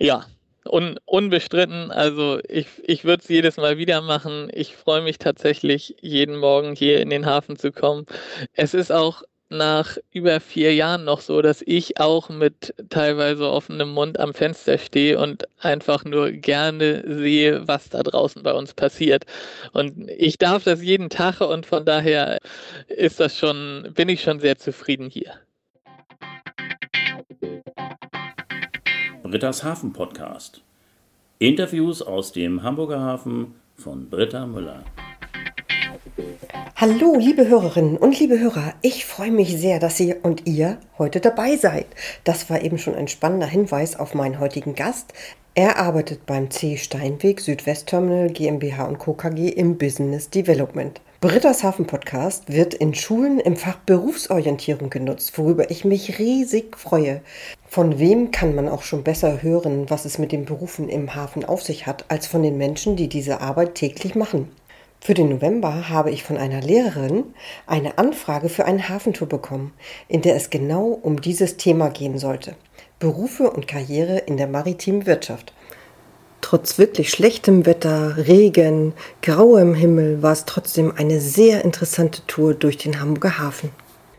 Ja, un, unbestritten. Also ich, ich würde es jedes Mal wieder machen. Ich freue mich tatsächlich, jeden Morgen hier in den Hafen zu kommen. Es ist auch nach über vier Jahren noch so, dass ich auch mit teilweise offenem Mund am Fenster stehe und einfach nur gerne sehe, was da draußen bei uns passiert. Und ich darf das jeden Tag und von daher ist das schon, bin ich schon sehr zufrieden hier. Britta's Hafen Podcast. Interviews aus dem Hamburger Hafen von Britta Müller. Hallo, liebe Hörerinnen und liebe Hörer. Ich freue mich sehr, dass Sie und ihr heute dabei seid. Das war eben schon ein spannender Hinweis auf meinen heutigen Gast. Er arbeitet beim C. Steinweg Südwestterminal GmbH und Co. KG im Business Development. Britta's Hafen Podcast wird in Schulen im Fach Berufsorientierung genutzt, worüber ich mich riesig freue. Von wem kann man auch schon besser hören, was es mit den Berufen im Hafen auf sich hat, als von den Menschen, die diese Arbeit täglich machen? Für den November habe ich von einer Lehrerin eine Anfrage für eine Hafentour bekommen, in der es genau um dieses Thema gehen sollte. Berufe und Karriere in der maritimen Wirtschaft. Trotz wirklich schlechtem Wetter, Regen, grauem Himmel war es trotzdem eine sehr interessante Tour durch den Hamburger Hafen.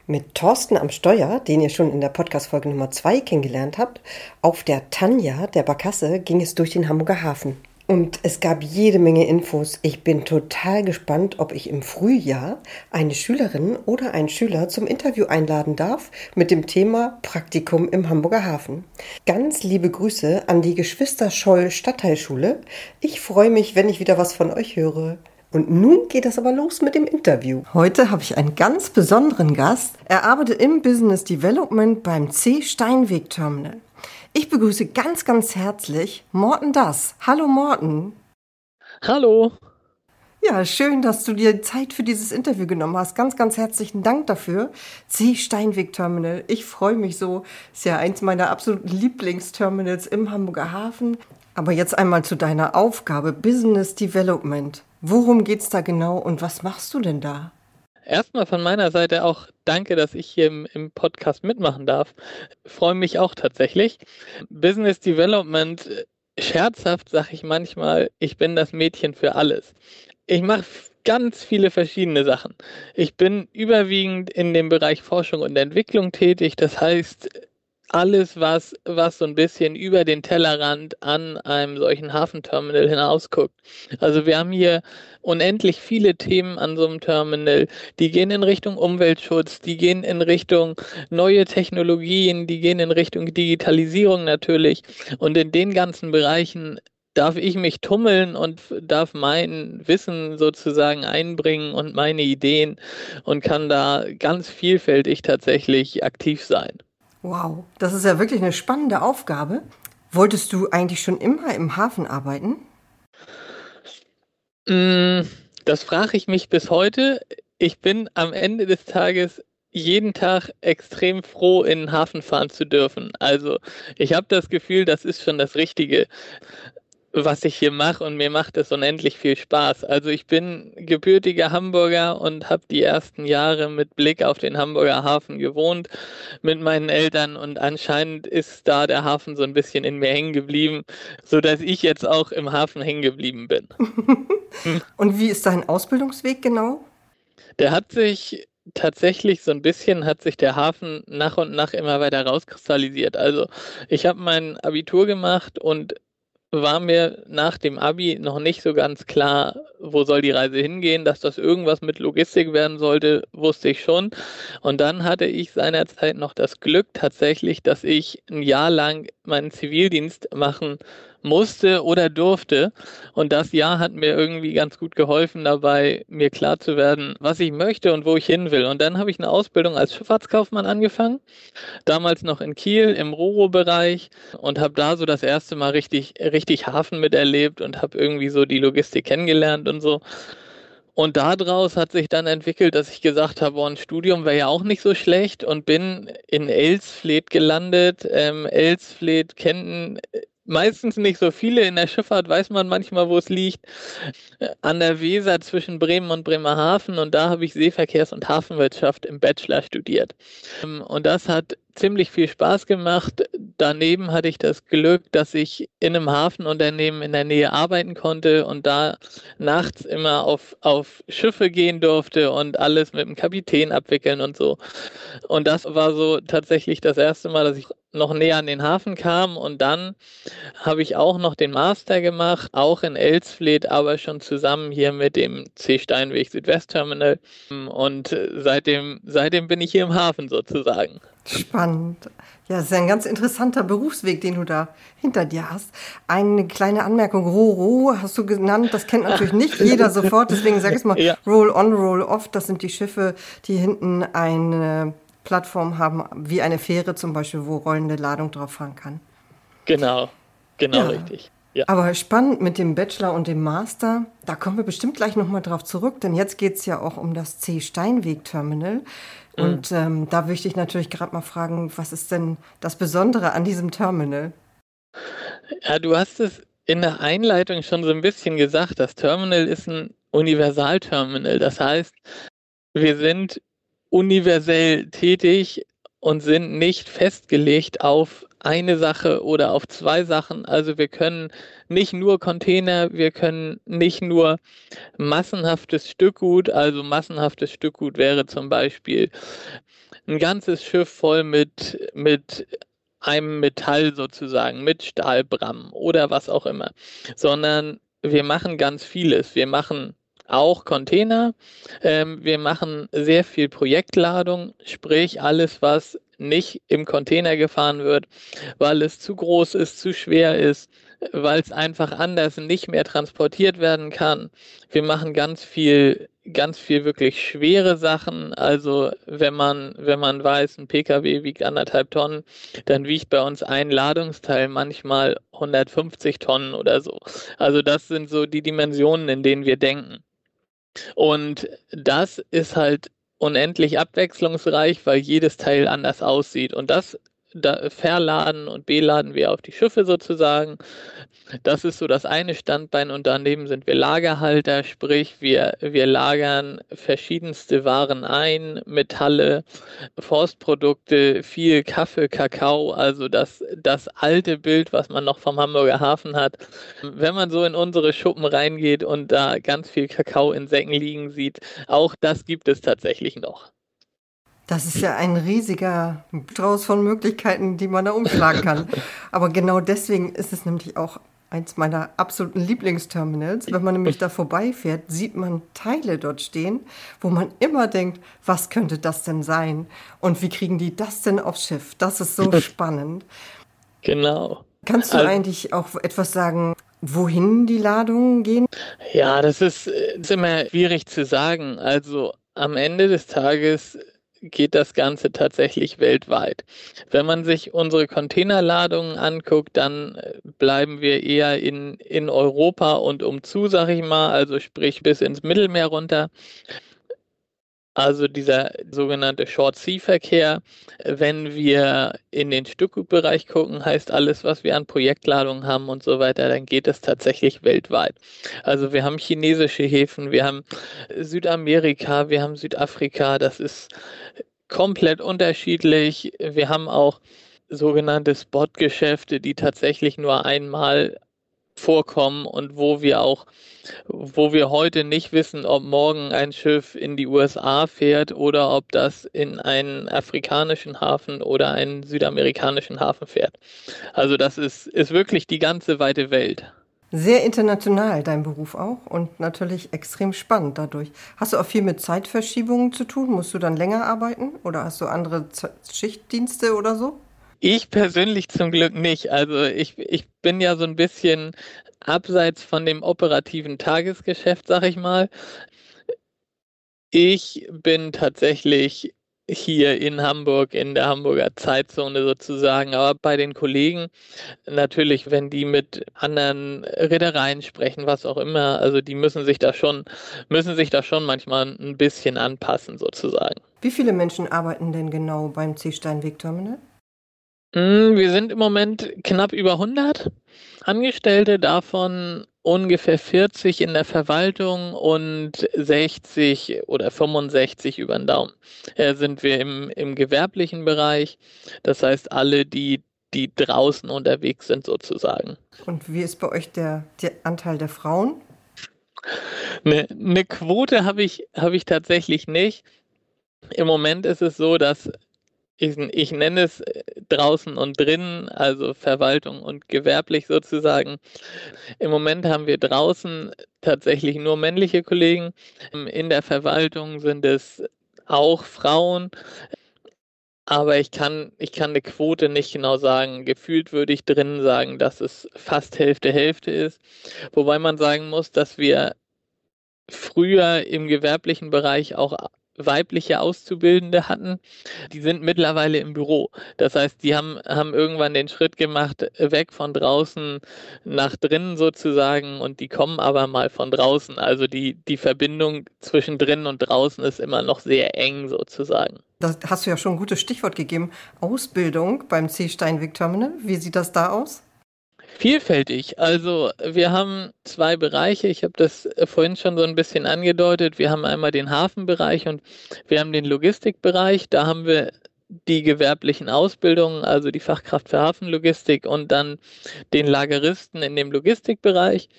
Mit Thorsten am Steuer, den ihr schon in der Podcast-Folge Nummer 2 kennengelernt habt, auf der Tanja der Barkasse ging es durch den Hamburger Hafen. Und es gab jede Menge Infos. Ich bin total gespannt, ob ich im Frühjahr eine Schülerin oder einen Schüler zum Interview einladen darf mit dem Thema Praktikum im Hamburger Hafen. Ganz liebe Grüße an die Geschwister Scholl Stadtteilschule. Ich freue mich, wenn ich wieder was von euch höre. Und nun geht es aber los mit dem Interview. Heute habe ich einen ganz besonderen Gast. Er arbeitet im Business Development beim C Steinweg Terminal. Ich begrüße ganz, ganz herzlich Morten Das. Hallo Morten. Hallo. Ja, schön, dass du dir Zeit für dieses Interview genommen hast. Ganz, ganz herzlichen Dank dafür. C Steinweg Terminal. Ich freue mich so. Ist ja eins meiner absoluten Lieblingsterminals im Hamburger Hafen. Aber jetzt einmal zu deiner Aufgabe Business Development. Worum geht's da genau und was machst du denn da? Erstmal von meiner Seite auch danke, dass ich hier im, im Podcast mitmachen darf. Freue mich auch tatsächlich. Business Development, äh, scherzhaft sage ich manchmal, ich bin das Mädchen für alles. Ich mache ganz viele verschiedene Sachen. Ich bin überwiegend in dem Bereich Forschung und Entwicklung tätig. Das heißt, alles, was, was so ein bisschen über den Tellerrand an einem solchen Hafenterminal hinausguckt. Also wir haben hier unendlich viele Themen an so einem Terminal. Die gehen in Richtung Umweltschutz, die gehen in Richtung neue Technologien, die gehen in Richtung Digitalisierung natürlich. Und in den ganzen Bereichen darf ich mich tummeln und darf mein Wissen sozusagen einbringen und meine Ideen und kann da ganz vielfältig tatsächlich aktiv sein. Wow, das ist ja wirklich eine spannende Aufgabe. Wolltest du eigentlich schon immer im Hafen arbeiten? Mm, das frage ich mich bis heute. Ich bin am Ende des Tages jeden Tag extrem froh, in den Hafen fahren zu dürfen. Also ich habe das Gefühl, das ist schon das Richtige was ich hier mache und mir macht es unendlich viel Spaß. Also ich bin gebürtiger Hamburger und habe die ersten Jahre mit Blick auf den Hamburger Hafen gewohnt mit meinen Eltern und anscheinend ist da der Hafen so ein bisschen in mir hängen geblieben, so dass ich jetzt auch im Hafen hängen geblieben bin. und wie ist dein Ausbildungsweg genau? Der hat sich tatsächlich so ein bisschen hat sich der Hafen nach und nach immer weiter rauskristallisiert. Also ich habe mein Abitur gemacht und war mir nach dem Abi noch nicht so ganz klar, wo soll die Reise hingehen. Dass das irgendwas mit Logistik werden sollte, wusste ich schon. Und dann hatte ich seinerzeit noch das Glück tatsächlich, dass ich ein Jahr lang meinen Zivildienst machen musste oder durfte. Und das Jahr hat mir irgendwie ganz gut geholfen dabei, mir klar zu werden, was ich möchte und wo ich hin will. Und dann habe ich eine Ausbildung als Schifffahrtskaufmann angefangen, damals noch in Kiel im Roro-Bereich und habe da so das erste Mal richtig, richtig Hafen miterlebt und habe irgendwie so die Logistik kennengelernt und so. Und daraus hat sich dann entwickelt, dass ich gesagt habe, oh, ein Studium wäre ja auch nicht so schlecht und bin in Elsfleth gelandet. Ähm, Elsfleth kennen meistens nicht so viele. In der Schifffahrt weiß man manchmal, wo es liegt. An der Weser zwischen Bremen und Bremerhaven. Und da habe ich Seeverkehrs- und Hafenwirtschaft im Bachelor studiert. Und das hat ziemlich viel Spaß gemacht. Daneben hatte ich das Glück, dass ich in einem Hafenunternehmen in der Nähe arbeiten konnte und da nachts immer auf, auf Schiffe gehen durfte und alles mit dem Kapitän abwickeln und so. Und das war so tatsächlich das erste Mal, dass ich noch näher an den Hafen kam und dann habe ich auch noch den Master gemacht, auch in Elsfleth, aber schon zusammen hier mit dem C Steinweg Südwestterminal und seitdem seitdem bin ich hier im Hafen sozusagen. Spannend. Ja, es ist ein ganz interessanter Berufsweg, den du da hinter dir hast. Eine kleine Anmerkung, Roro hast du genannt, das kennt natürlich nicht jeder sofort, deswegen sag ich mal ja. Roll on, Roll off, das sind die Schiffe, die hinten eine Plattform haben, wie eine Fähre zum Beispiel, wo rollende Ladung drauf fahren kann. Genau, genau ja. richtig. Ja. Aber spannend mit dem Bachelor und dem Master, da kommen wir bestimmt gleich nochmal drauf zurück, denn jetzt geht es ja auch um das C-Steinweg-Terminal. Mhm. Und ähm, da möchte ich natürlich gerade mal fragen, was ist denn das Besondere an diesem Terminal? Ja, du hast es in der Einleitung schon so ein bisschen gesagt. Das Terminal ist ein Universalterminal. Das heißt, wir sind universell tätig und sind nicht festgelegt auf eine Sache oder auf zwei Sachen. Also wir können nicht nur Container, wir können nicht nur massenhaftes Stückgut, also massenhaftes Stückgut wäre zum Beispiel ein ganzes Schiff voll mit, mit einem Metall sozusagen, mit Stahlbram oder was auch immer, sondern wir machen ganz vieles. Wir machen auch Container. Ähm, wir machen sehr viel Projektladung, sprich alles, was nicht im Container gefahren wird, weil es zu groß ist, zu schwer ist, weil es einfach anders nicht mehr transportiert werden kann. Wir machen ganz viel ganz viel wirklich schwere Sachen. Also wenn man, wenn man weiß, ein Pkw wiegt anderthalb Tonnen, dann wiegt bei uns ein Ladungsteil manchmal 150 Tonnen oder so. Also das sind so die Dimensionen, in denen wir denken. Und das ist halt unendlich abwechslungsreich, weil jedes Teil anders aussieht. Und das da verladen und beladen wir auf die Schiffe sozusagen. Das ist so das eine Standbein und daneben sind wir Lagerhalter, sprich wir, wir lagern verschiedenste Waren ein, Metalle, Forstprodukte, viel Kaffee, Kakao, also das, das alte Bild, was man noch vom Hamburger Hafen hat. Wenn man so in unsere Schuppen reingeht und da ganz viel Kakao in Säcken liegen sieht, auch das gibt es tatsächlich noch. Das ist ja ein riesiger Strauß von Möglichkeiten, die man da umschlagen kann. Aber genau deswegen ist es nämlich auch eins meiner absoluten Lieblingsterminals. Wenn man nämlich da vorbeifährt, sieht man Teile dort stehen, wo man immer denkt, was könnte das denn sein? Und wie kriegen die das denn aufs Schiff? Das ist so spannend. Genau. Kannst du also, eigentlich auch etwas sagen, wohin die Ladungen gehen? Ja, das ist, ist immer schwierig zu sagen. Also am Ende des Tages geht das Ganze tatsächlich weltweit. Wenn man sich unsere Containerladungen anguckt, dann äh, bleiben wir eher in, in Europa und umzu, sag ich mal, also sprich bis ins Mittelmeer runter. Also dieser sogenannte Short-Sea-Verkehr. Wenn wir in den Stückgutbereich gucken, heißt alles, was wir an Projektladungen haben und so weiter, dann geht es tatsächlich weltweit. Also wir haben chinesische Häfen, wir haben Südamerika, wir haben Südafrika, das ist komplett unterschiedlich. Wir haben auch sogenannte Spot-Geschäfte, die tatsächlich nur einmal vorkommen und wo wir auch, wo wir heute nicht wissen, ob morgen ein Schiff in die USA fährt oder ob das in einen afrikanischen Hafen oder einen südamerikanischen Hafen fährt. Also das ist, ist wirklich die ganze weite Welt. Sehr international dein Beruf auch und natürlich extrem spannend dadurch. Hast du auch viel mit Zeitverschiebungen zu tun? Musst du dann länger arbeiten oder hast du andere Schichtdienste oder so? Ich persönlich zum Glück nicht. Also ich, ich bin ja so ein bisschen abseits von dem operativen Tagesgeschäft, sag ich mal. Ich bin tatsächlich hier in Hamburg, in der Hamburger Zeitzone sozusagen. Aber bei den Kollegen natürlich, wenn die mit anderen Reedereien sprechen, was auch immer, also die müssen sich da schon, müssen sich da schon manchmal ein bisschen anpassen sozusagen. Wie viele Menschen arbeiten denn genau beim C-Steinweg-Terminal? Hm, wir sind im Moment knapp über 100 Angestellte, davon ungefähr 40 in der Verwaltung und 60 oder 65 über den Daumen äh, sind wir im, im gewerblichen Bereich. Das heißt, alle, die, die draußen unterwegs sind sozusagen. Und wie ist bei euch der, der Anteil der Frauen? Eine, eine Quote habe ich, hab ich tatsächlich nicht. Im Moment ist es so, dass ich, ich nenne es äh, draußen und drinnen, also Verwaltung und gewerblich sozusagen. Im Moment haben wir draußen tatsächlich nur männliche Kollegen. In der Verwaltung sind es auch Frauen. Aber ich kann, ich kann eine Quote nicht genau sagen. Gefühlt würde ich drinnen sagen, dass es fast Hälfte Hälfte ist. Wobei man sagen muss, dass wir früher im gewerblichen Bereich auch weibliche Auszubildende hatten, die sind mittlerweile im Büro. Das heißt, die haben, haben irgendwann den Schritt gemacht, weg von draußen nach drinnen sozusagen und die kommen aber mal von draußen. Also die, die Verbindung zwischen drinnen und draußen ist immer noch sehr eng sozusagen. Das hast du ja schon ein gutes Stichwort gegeben. Ausbildung beim C. Steinweg Terminal. Wie sieht das da aus? Vielfältig. Also wir haben zwei Bereiche. Ich habe das vorhin schon so ein bisschen angedeutet. Wir haben einmal den Hafenbereich und wir haben den Logistikbereich. Da haben wir die gewerblichen Ausbildungen, also die Fachkraft für Hafenlogistik und dann den Lageristen in dem Logistikbereich.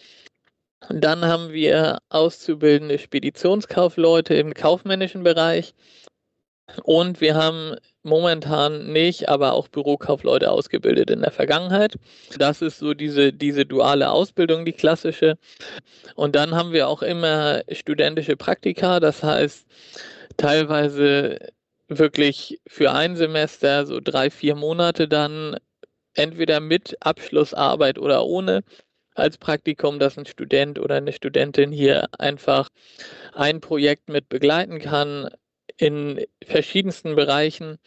Dann haben wir auszubildende Speditionskaufleute im kaufmännischen Bereich. Und wir haben momentan nicht, aber auch Bürokaufleute ausgebildet in der Vergangenheit. Das ist so diese, diese duale Ausbildung, die klassische. Und dann haben wir auch immer studentische Praktika, das heißt teilweise wirklich für ein Semester, so drei, vier Monate dann entweder mit Abschlussarbeit oder ohne als Praktikum, dass ein Student oder eine Studentin hier einfach ein Projekt mit begleiten kann, in verschiedensten Bereichen.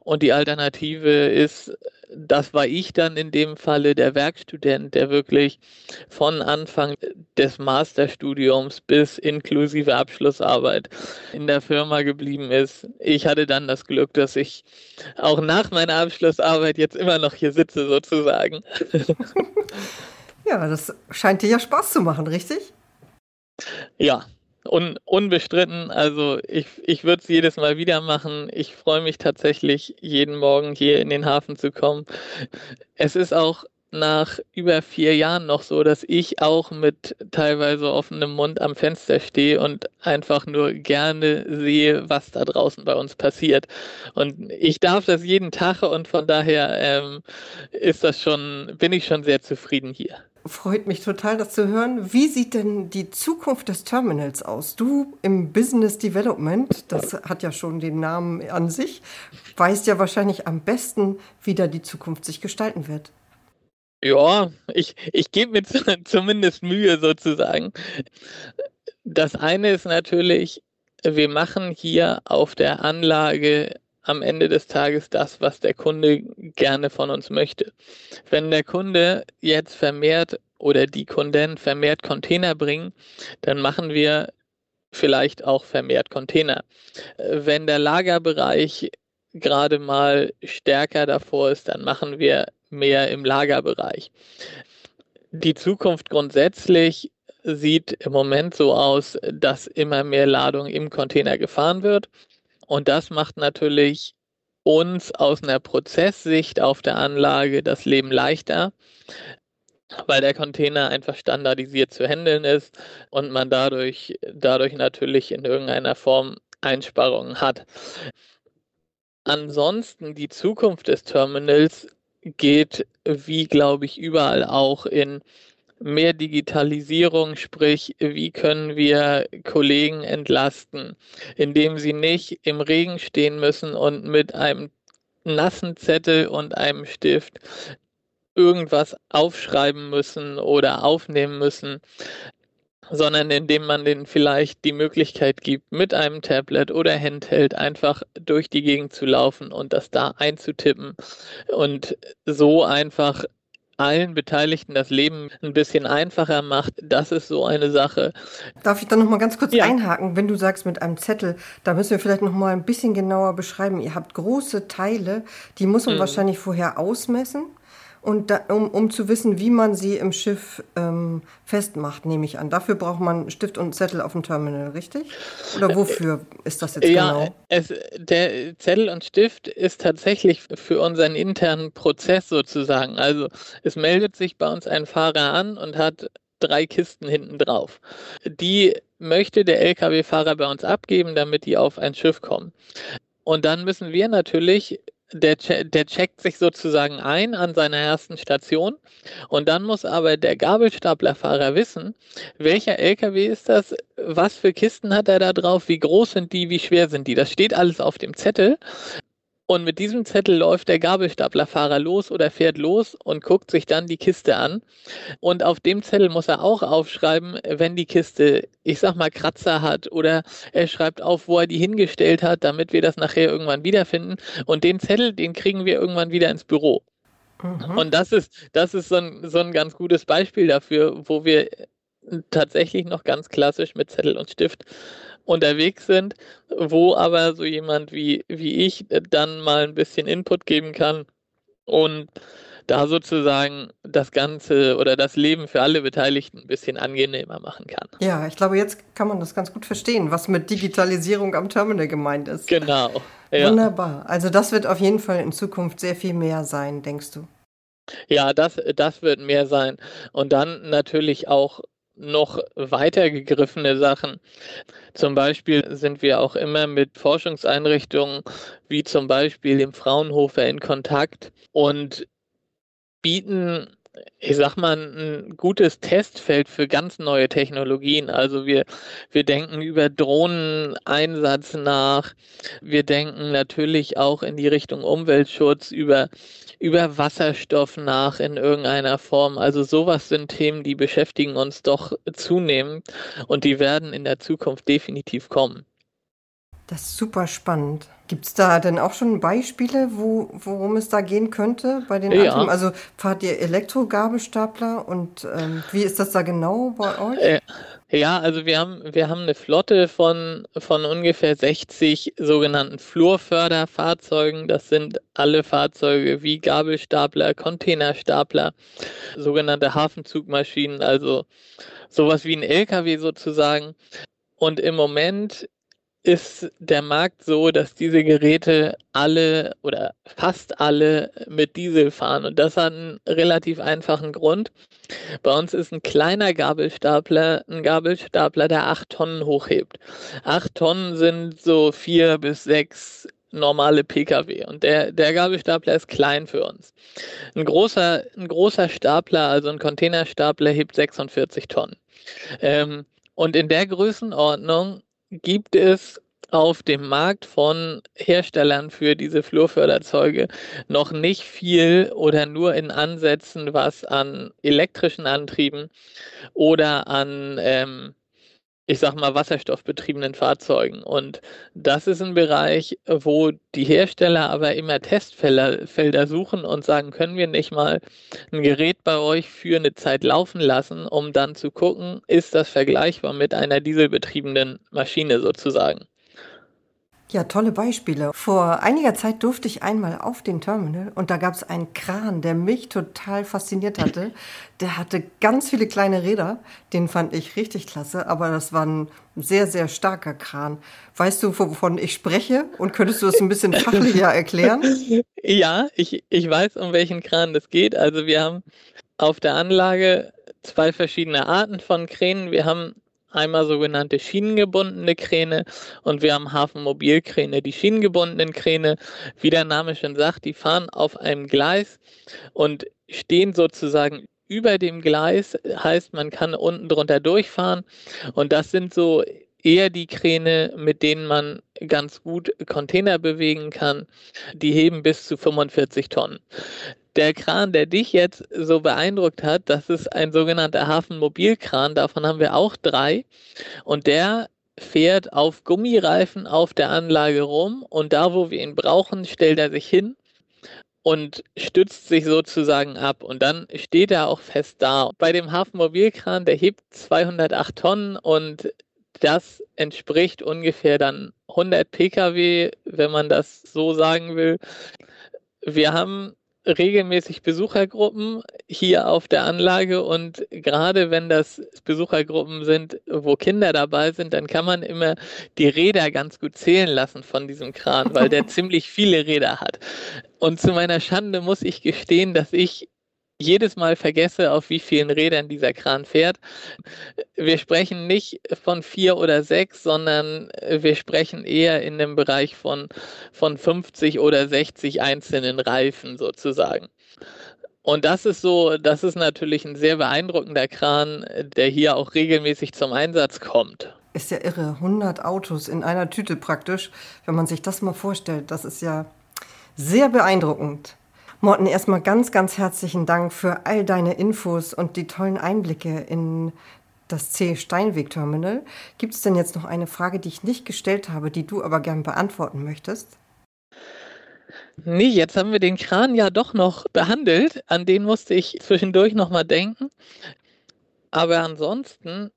Und die Alternative ist, das war ich dann in dem Falle, der Werkstudent, der wirklich von Anfang des Masterstudiums bis inklusive Abschlussarbeit in der Firma geblieben ist. Ich hatte dann das Glück, dass ich auch nach meiner Abschlussarbeit jetzt immer noch hier sitze, sozusagen. Ja, das scheint dir ja Spaß zu machen, richtig? Ja, Un, unbestritten. Also ich, ich würde es jedes Mal wieder machen. Ich freue mich tatsächlich, jeden Morgen hier in den Hafen zu kommen. Es ist auch nach über vier Jahren noch so, dass ich auch mit teilweise offenem Mund am Fenster stehe und einfach nur gerne sehe, was da draußen bei uns passiert. Und ich darf das jeden Tag und von daher ähm, ist das schon, bin ich schon sehr zufrieden hier. Freut mich total, das zu hören. Wie sieht denn die Zukunft des Terminals aus? Du im Business Development, das hat ja schon den Namen an sich, weißt ja wahrscheinlich am besten, wie da die Zukunft sich gestalten wird. Ja, ich, ich gebe mir zumindest Mühe sozusagen. Das eine ist natürlich, wir machen hier auf der Anlage am Ende des Tages das, was der Kunde gerne von uns möchte. Wenn der Kunde jetzt vermehrt oder die Kunden vermehrt Container bringen, dann machen wir vielleicht auch vermehrt Container. Wenn der Lagerbereich gerade mal stärker davor ist, dann machen wir mehr im Lagerbereich. Die Zukunft grundsätzlich sieht im Moment so aus, dass immer mehr Ladung im Container gefahren wird. Und das macht natürlich uns aus einer Prozesssicht auf der Anlage das Leben leichter, weil der Container einfach standardisiert zu handeln ist und man dadurch, dadurch natürlich in irgendeiner Form Einsparungen hat. Ansonsten die Zukunft des Terminals geht, wie glaube ich, überall auch in mehr Digitalisierung, sprich, wie können wir Kollegen entlasten, indem sie nicht im Regen stehen müssen und mit einem nassen Zettel und einem Stift irgendwas aufschreiben müssen oder aufnehmen müssen, sondern indem man denen vielleicht die Möglichkeit gibt, mit einem Tablet oder Handheld einfach durch die Gegend zu laufen und das da einzutippen und so einfach allen Beteiligten das Leben ein bisschen einfacher macht. Das ist so eine Sache. Darf ich da noch mal ganz kurz ja. einhaken, wenn du sagst mit einem Zettel, da müssen wir vielleicht noch mal ein bisschen genauer beschreiben. Ihr habt große Teile, die muss man mhm. wahrscheinlich vorher ausmessen. Und da, um, um zu wissen, wie man sie im Schiff ähm, festmacht, nehme ich an. Dafür braucht man Stift und Zettel auf dem Terminal, richtig? Oder wofür ist das jetzt ja, genau? Es, der Zettel und Stift ist tatsächlich für unseren internen Prozess sozusagen. Also es meldet sich bei uns ein Fahrer an und hat drei Kisten hinten drauf. Die möchte der Lkw-Fahrer bei uns abgeben, damit die auf ein Schiff kommen. Und dann müssen wir natürlich der, der checkt sich sozusagen ein an seiner ersten Station. Und dann muss aber der Gabelstaplerfahrer wissen, welcher LKW ist das, was für Kisten hat er da drauf, wie groß sind die, wie schwer sind die. Das steht alles auf dem Zettel und mit diesem Zettel läuft der Gabelstaplerfahrer los oder fährt los und guckt sich dann die Kiste an. Und auf dem Zettel muss er auch aufschreiben, wenn die Kiste, ich sag mal, Kratzer hat oder er schreibt auf, wo er die hingestellt hat, damit wir das nachher irgendwann wiederfinden. Und den Zettel, den kriegen wir irgendwann wieder ins Büro. Mhm. Und das ist, das ist so ein, so ein ganz gutes Beispiel dafür, wo wir tatsächlich noch ganz klassisch mit Zettel und Stift unterwegs sind, wo aber so jemand wie, wie ich dann mal ein bisschen Input geben kann und da sozusagen das Ganze oder das Leben für alle Beteiligten ein bisschen angenehmer machen kann. Ja, ich glaube, jetzt kann man das ganz gut verstehen, was mit Digitalisierung am Terminal gemeint ist. Genau. Ja. Wunderbar. Also das wird auf jeden Fall in Zukunft sehr viel mehr sein, denkst du? Ja, das, das wird mehr sein. Und dann natürlich auch noch weiter gegriffene Sachen. Zum Beispiel sind wir auch immer mit Forschungseinrichtungen wie zum Beispiel dem Fraunhofer in Kontakt und bieten ich sag mal, ein gutes Testfeld für ganz neue Technologien. Also wir, wir denken über Drohneneinsatz nach. Wir denken natürlich auch in die Richtung Umweltschutz, über, über Wasserstoff nach in irgendeiner Form. Also sowas sind Themen, die beschäftigen uns doch zunehmend und die werden in der Zukunft definitiv kommen. Das ist super spannend. Gibt es da denn auch schon Beispiele, wo, worum es da gehen könnte bei den ja. Also fahrt ihr Elektrogabelstapler und ähm, wie ist das da genau bei euch? Äh, ja, also wir haben, wir haben eine Flotte von, von ungefähr 60 sogenannten Flurförderfahrzeugen. Das sind alle Fahrzeuge wie Gabelstapler, Containerstapler, sogenannte Hafenzugmaschinen, also sowas wie ein LKW sozusagen. Und im Moment ist der Markt so, dass diese Geräte alle oder fast alle mit Diesel fahren. Und das hat einen relativ einfachen Grund. Bei uns ist ein kleiner Gabelstapler ein Gabelstapler, der acht Tonnen hochhebt. Acht Tonnen sind so vier bis sechs normale Pkw. Und der, der Gabelstapler ist klein für uns. Ein großer, ein großer Stapler, also ein Containerstapler, hebt 46 Tonnen. Ähm, und in der Größenordnung gibt es auf dem Markt von Herstellern für diese Flurförderzeuge noch nicht viel oder nur in Ansätzen, was an elektrischen Antrieben oder an ähm, ich sag mal, wasserstoffbetriebenen Fahrzeugen. Und das ist ein Bereich, wo die Hersteller aber immer Testfelder suchen und sagen, können wir nicht mal ein Gerät bei euch für eine Zeit laufen lassen, um dann zu gucken, ist das vergleichbar mit einer dieselbetriebenen Maschine sozusagen. Ja, tolle Beispiele. Vor einiger Zeit durfte ich einmal auf den Terminal und da gab es einen Kran, der mich total fasziniert hatte. Der hatte ganz viele kleine Räder, den fand ich richtig klasse, aber das war ein sehr, sehr starker Kran. Weißt du, wovon ich spreche und könntest du das ein bisschen fachlicher erklären? Ja, ich, ich weiß, um welchen Kran das geht. Also wir haben auf der Anlage zwei verschiedene Arten von Kränen. Wir haben einmal sogenannte schienengebundene Kräne und wir haben Hafenmobilkräne. Die schienengebundenen Kräne, wie der Name schon sagt, die fahren auf einem Gleis und stehen sozusagen über dem Gleis, heißt man kann unten drunter durchfahren und das sind so eher die Kräne, mit denen man ganz gut Container bewegen kann. Die heben bis zu 45 Tonnen der Kran, der dich jetzt so beeindruckt hat, das ist ein sogenannter Hafenmobilkran. Davon haben wir auch drei. Und der fährt auf Gummireifen auf der Anlage rum und da, wo wir ihn brauchen, stellt er sich hin und stützt sich sozusagen ab. Und dann steht er auch fest da. Bei dem Hafenmobilkran, der hebt 208 Tonnen und das entspricht ungefähr dann 100 Pkw, wenn man das so sagen will. Wir haben regelmäßig Besuchergruppen hier auf der Anlage und gerade wenn das Besuchergruppen sind, wo Kinder dabei sind, dann kann man immer die Räder ganz gut zählen lassen von diesem Kran, weil der ziemlich viele Räder hat. Und zu meiner Schande muss ich gestehen, dass ich jedes Mal vergesse, auf wie vielen Rädern dieser Kran fährt. Wir sprechen nicht von vier oder sechs, sondern wir sprechen eher in dem Bereich von, von 50 oder 60 einzelnen Reifen sozusagen. Und das ist so, das ist natürlich ein sehr beeindruckender Kran, der hier auch regelmäßig zum Einsatz kommt. Ist ja irre, 100 Autos in einer Tüte praktisch. Wenn man sich das mal vorstellt, das ist ja sehr beeindruckend. Morten, erstmal ganz, ganz herzlichen Dank für all deine Infos und die tollen Einblicke in das C Steinweg Terminal. Gibt es denn jetzt noch eine Frage, die ich nicht gestellt habe, die du aber gern beantworten möchtest? Nee, jetzt haben wir den Kran ja doch noch behandelt. An den musste ich zwischendurch nochmal denken. Aber ansonsten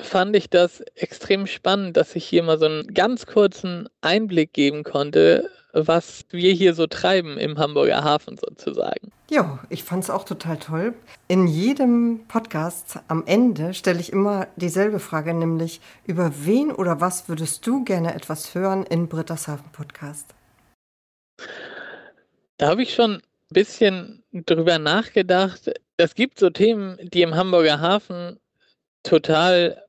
fand ich das extrem spannend, dass ich hier mal so einen ganz kurzen Einblick geben konnte, was wir hier so treiben im Hamburger Hafen sozusagen. Ja, ich fand es auch total toll. In jedem Podcast am Ende stelle ich immer dieselbe Frage, nämlich über wen oder was würdest du gerne etwas hören in Britta's Hafen Podcast? Da habe ich schon ein bisschen drüber nachgedacht. Es gibt so Themen, die im Hamburger Hafen total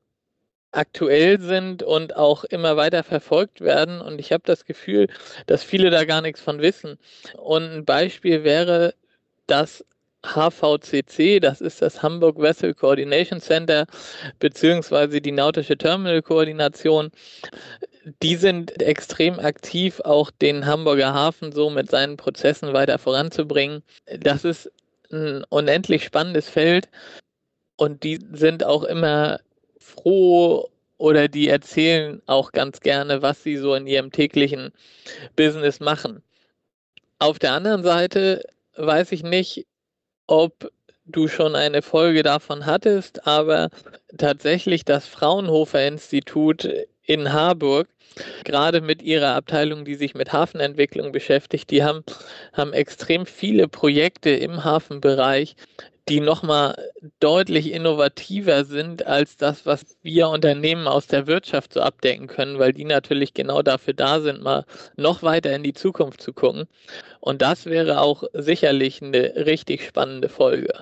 aktuell sind und auch immer weiter verfolgt werden. Und ich habe das Gefühl, dass viele da gar nichts von wissen. Und ein Beispiel wäre das HVCC, das ist das Hamburg Vessel Coordination Center, beziehungsweise die nautische Terminal Koordination. Die sind extrem aktiv, auch den Hamburger Hafen so mit seinen Prozessen weiter voranzubringen. Das ist ein unendlich spannendes Feld und die sind auch immer froh oder die erzählen auch ganz gerne, was sie so in ihrem täglichen Business machen. Auf der anderen Seite weiß ich nicht, ob du schon eine Folge davon hattest, aber tatsächlich das Fraunhofer Institut in Harburg, gerade mit ihrer Abteilung, die sich mit Hafenentwicklung beschäftigt, die haben, haben extrem viele Projekte im Hafenbereich, die nochmal deutlich innovativer sind als das, was wir Unternehmen aus der Wirtschaft so abdecken können, weil die natürlich genau dafür da sind, mal noch weiter in die Zukunft zu gucken. Und das wäre auch sicherlich eine richtig spannende Folge.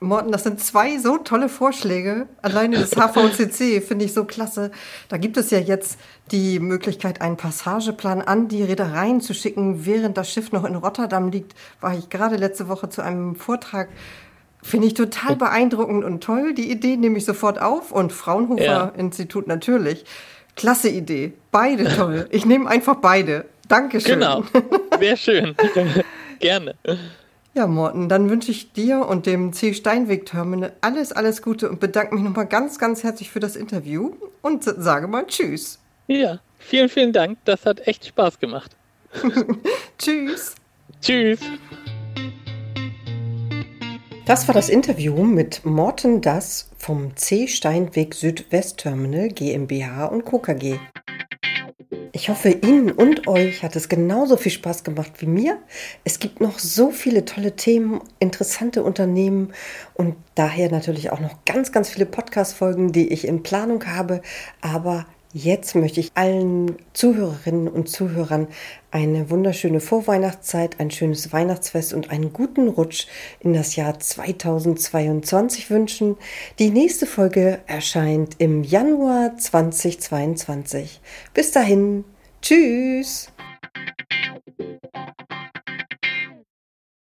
Morten, das sind zwei so tolle Vorschläge. Alleine das HVCC finde ich so klasse. Da gibt es ja jetzt die Möglichkeit, einen Passageplan an die Reedereien zu schicken, während das Schiff noch in Rotterdam liegt. War ich gerade letzte Woche zu einem Vortrag Finde ich total beeindruckend und toll. Die Idee nehme ich sofort auf und Fraunhofer ja. Institut natürlich. Klasse Idee. Beide toll. Ich nehme einfach beide. Dankeschön. Genau. Sehr schön. Gerne. Ja, Morten, dann wünsche ich dir und dem C. Steinweg Terminal alles, alles Gute und bedanke mich nochmal ganz, ganz herzlich für das Interview und sage mal Tschüss. Ja, vielen, vielen Dank. Das hat echt Spaß gemacht. tschüss. Tschüss. Das war das Interview mit Morten Das vom C. Steinweg Südwestterminal GmbH und Co. KG. Ich hoffe, Ihnen und euch hat es genauso viel Spaß gemacht wie mir. Es gibt noch so viele tolle Themen, interessante Unternehmen und daher natürlich auch noch ganz, ganz viele Podcast-Folgen, die ich in Planung habe. Aber Jetzt möchte ich allen Zuhörerinnen und Zuhörern eine wunderschöne Vorweihnachtszeit, ein schönes Weihnachtsfest und einen guten Rutsch in das Jahr 2022 wünschen. Die nächste Folge erscheint im Januar 2022. Bis dahin, tschüss!